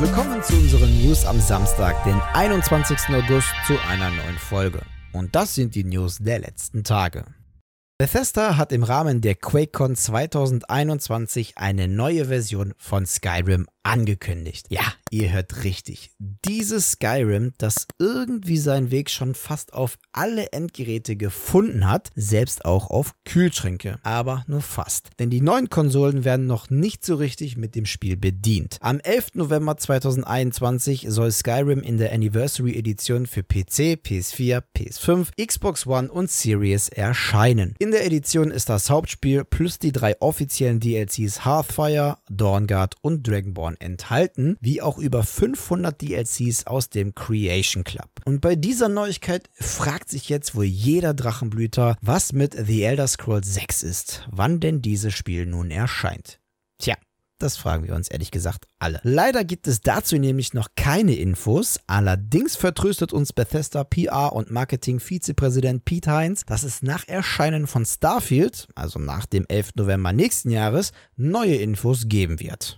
Willkommen zu unseren News am Samstag, den 21. August, zu einer neuen Folge. Und das sind die News der letzten Tage. Bethesda hat im Rahmen der QuakeCon 2021 eine neue Version von Skyrim angekündigt. Ja, ihr hört richtig. Dieses Skyrim, das irgendwie seinen Weg schon fast auf alle Endgeräte gefunden hat, selbst auch auf Kühlschränke. Aber nur fast. Denn die neuen Konsolen werden noch nicht so richtig mit dem Spiel bedient. Am 11. November 2021 soll Skyrim in der Anniversary Edition für PC, PS4, PS5, Xbox One und Series erscheinen. In der Edition ist das Hauptspiel plus die drei offiziellen DLCs Hearthfire, Dawnguard und Dragonborn enthalten, wie auch über 500 DLCs aus dem Creation Club. Und bei dieser Neuigkeit fragt sich jetzt wohl jeder Drachenblüter, was mit The Elder Scrolls 6 ist, wann denn dieses Spiel nun erscheint. Tja, das fragen wir uns ehrlich gesagt alle. Leider gibt es dazu nämlich noch keine Infos. Allerdings vertröstet uns Bethesda PR und Marketing Vizepräsident Pete Heinz, dass es nach Erscheinen von Starfield, also nach dem 11. November nächsten Jahres, neue Infos geben wird.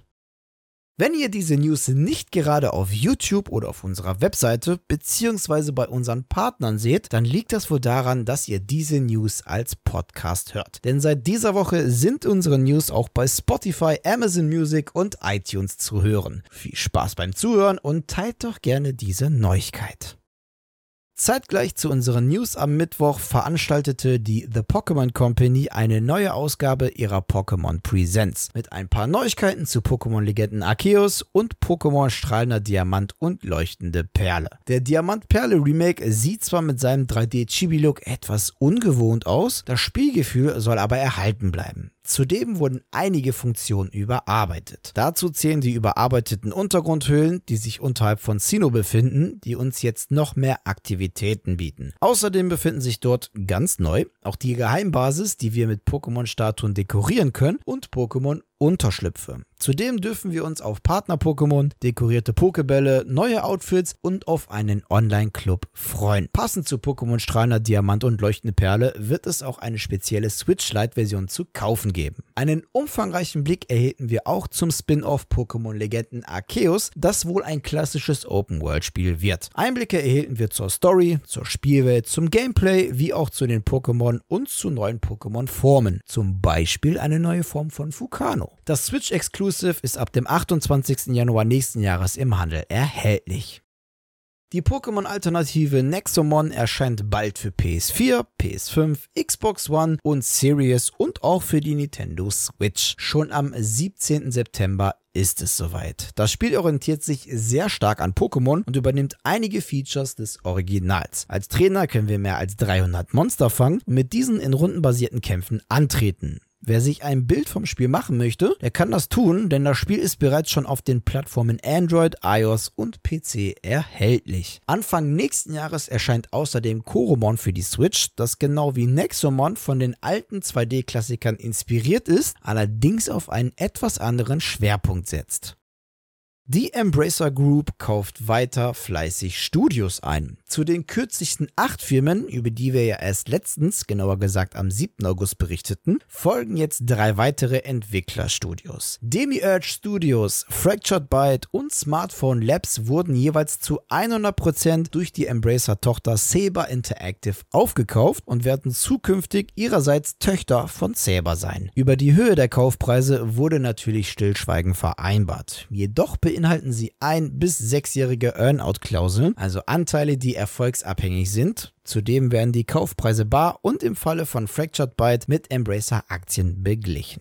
Wenn ihr diese News nicht gerade auf YouTube oder auf unserer Webseite beziehungsweise bei unseren Partnern seht, dann liegt das wohl daran, dass ihr diese News als Podcast hört. Denn seit dieser Woche sind unsere News auch bei Spotify, Amazon Music und iTunes zu hören. Viel Spaß beim Zuhören und teilt doch gerne diese Neuigkeit. Zeitgleich zu unseren News am Mittwoch veranstaltete die The Pokémon Company eine neue Ausgabe ihrer Pokémon Presents mit ein paar Neuigkeiten zu Pokémon-Legenden Arceus und Pokémon Strahlender Diamant und Leuchtende Perle. Der Diamant-Perle-Remake sieht zwar mit seinem 3D-Chibi-Look etwas ungewohnt aus, das Spielgefühl soll aber erhalten bleiben. Zudem wurden einige Funktionen überarbeitet. Dazu zählen die überarbeiteten Untergrundhöhlen, die sich unterhalb von Sino befinden, die uns jetzt noch mehr Aktivitäten bieten. Außerdem befinden sich dort ganz neu auch die Geheimbasis, die wir mit Pokémon-Statuen dekorieren können und Pokémon Unterschlüpfe. Zudem dürfen wir uns auf Partner-Pokémon, dekorierte Pokebälle, neue Outfits und auf einen Online-Club freuen. Passend zu Pokémon Strahlender Diamant und Leuchtende Perle wird es auch eine spezielle Switch Lite-Version zu kaufen geben. Einen umfangreichen Blick erhielten wir auch zum Spin-off Pokémon Legenden Arceus, das wohl ein klassisches Open-World-Spiel wird. Einblicke erhielten wir zur Story, zur Spielwelt, zum Gameplay, wie auch zu den Pokémon und zu neuen Pokémon-Formen. Zum Beispiel eine neue Form von Fukano. Das Switch Exclusive ist ab dem 28. Januar nächsten Jahres im Handel erhältlich. Die Pokémon-Alternative Nexomon erscheint bald für PS4, PS5, Xbox One und Series und auch für die Nintendo Switch. Schon am 17. September ist es soweit. Das Spiel orientiert sich sehr stark an Pokémon und übernimmt einige Features des Originals. Als Trainer können wir mehr als 300 Monster fangen und mit diesen in rundenbasierten Kämpfen antreten. Wer sich ein Bild vom Spiel machen möchte, der kann das tun, denn das Spiel ist bereits schon auf den Plattformen Android, iOS und PC erhältlich. Anfang nächsten Jahres erscheint außerdem Koromon für die Switch, das genau wie Nexomon von den alten 2D-Klassikern inspiriert ist, allerdings auf einen etwas anderen Schwerpunkt setzt. Die Embracer Group kauft weiter fleißig Studios ein. Zu den kürzlichsten acht Firmen, über die wir ja erst letztens, genauer gesagt am 7. August berichteten, folgen jetzt drei weitere Entwicklerstudios. Demiurge Studios, Fractured Byte und Smartphone Labs wurden jeweils zu 100% durch die Embracer-Tochter Saber Interactive aufgekauft und werden zukünftig ihrerseits Töchter von Saber sein. Über die Höhe der Kaufpreise wurde natürlich stillschweigen vereinbart. Jedoch beinhalten sie ein- bis sechsjährige Earnout-Klauseln, also Anteile, die erfolgsabhängig sind. Zudem werden die Kaufpreise bar und im Falle von Fractured Byte mit Embracer-Aktien beglichen.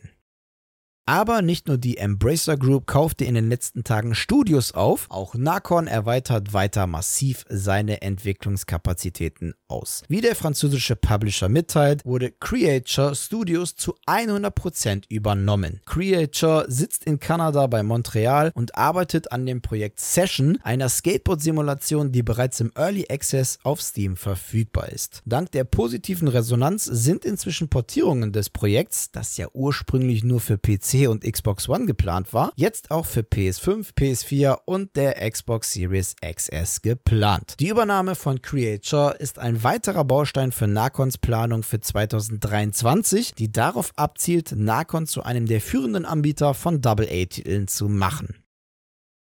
Aber nicht nur die Embracer Group kaufte in den letzten Tagen Studios auf, auch Nacon erweitert weiter massiv seine Entwicklungskapazitäten aus. Wie der französische Publisher mitteilt, wurde Creature Studios zu 100% übernommen. Creature sitzt in Kanada bei Montreal und arbeitet an dem Projekt Session, einer Skateboard-Simulation, die bereits im Early Access auf Steam verfügbar ist. Dank der positiven Resonanz sind inzwischen Portierungen des Projekts, das ja ursprünglich nur für PC und Xbox One geplant war, jetzt auch für PS5, PS4 und der Xbox Series XS geplant. Die Übernahme von Creature ist ein weiterer Baustein für Nakons Planung für 2023, die darauf abzielt, Nakon zu einem der führenden Anbieter von AA-Titeln zu machen.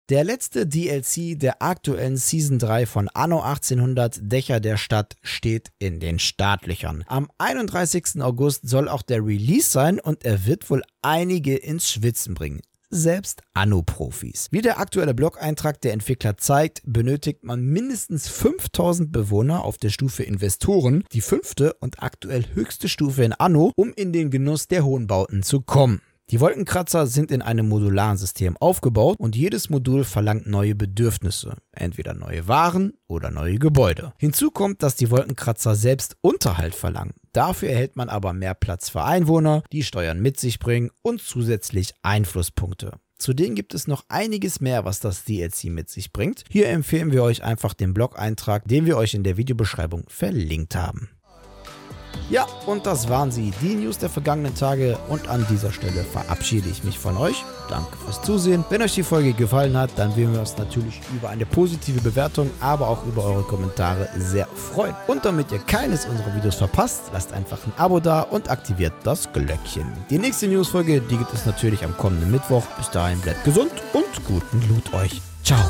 Der letzte DLC der aktuellen Season 3 von Anno 1800 Dächer der Stadt steht in den Startlöchern. Am 31. August soll auch der Release sein und er wird wohl einige ins Schwitzen bringen selbst Anno-Profis. Wie der aktuelle Blog-Eintrag der Entwickler zeigt, benötigt man mindestens 5000 Bewohner auf der Stufe Investoren, die fünfte und aktuell höchste Stufe in Anno, um in den Genuss der hohen Bauten zu kommen. Die Wolkenkratzer sind in einem modularen System aufgebaut und jedes Modul verlangt neue Bedürfnisse, entweder neue Waren oder neue Gebäude. Hinzu kommt, dass die Wolkenkratzer selbst Unterhalt verlangen. Dafür erhält man aber mehr Platz für Einwohner, die Steuern mit sich bringen und zusätzlich Einflusspunkte. Zudem gibt es noch einiges mehr, was das DLC mit sich bringt. Hier empfehlen wir euch einfach den Blog-Eintrag, den wir euch in der Videobeschreibung verlinkt haben. Ja, und das waren sie, die News der vergangenen Tage. Und an dieser Stelle verabschiede ich mich von euch. Danke fürs Zusehen. Wenn euch die Folge gefallen hat, dann würden wir uns natürlich über eine positive Bewertung, aber auch über eure Kommentare sehr freuen. Und damit ihr keines unserer Videos verpasst, lasst einfach ein Abo da und aktiviert das Glöckchen. Die nächste Newsfolge, die gibt es natürlich am kommenden Mittwoch. Bis dahin bleibt gesund und guten Loot euch. Ciao.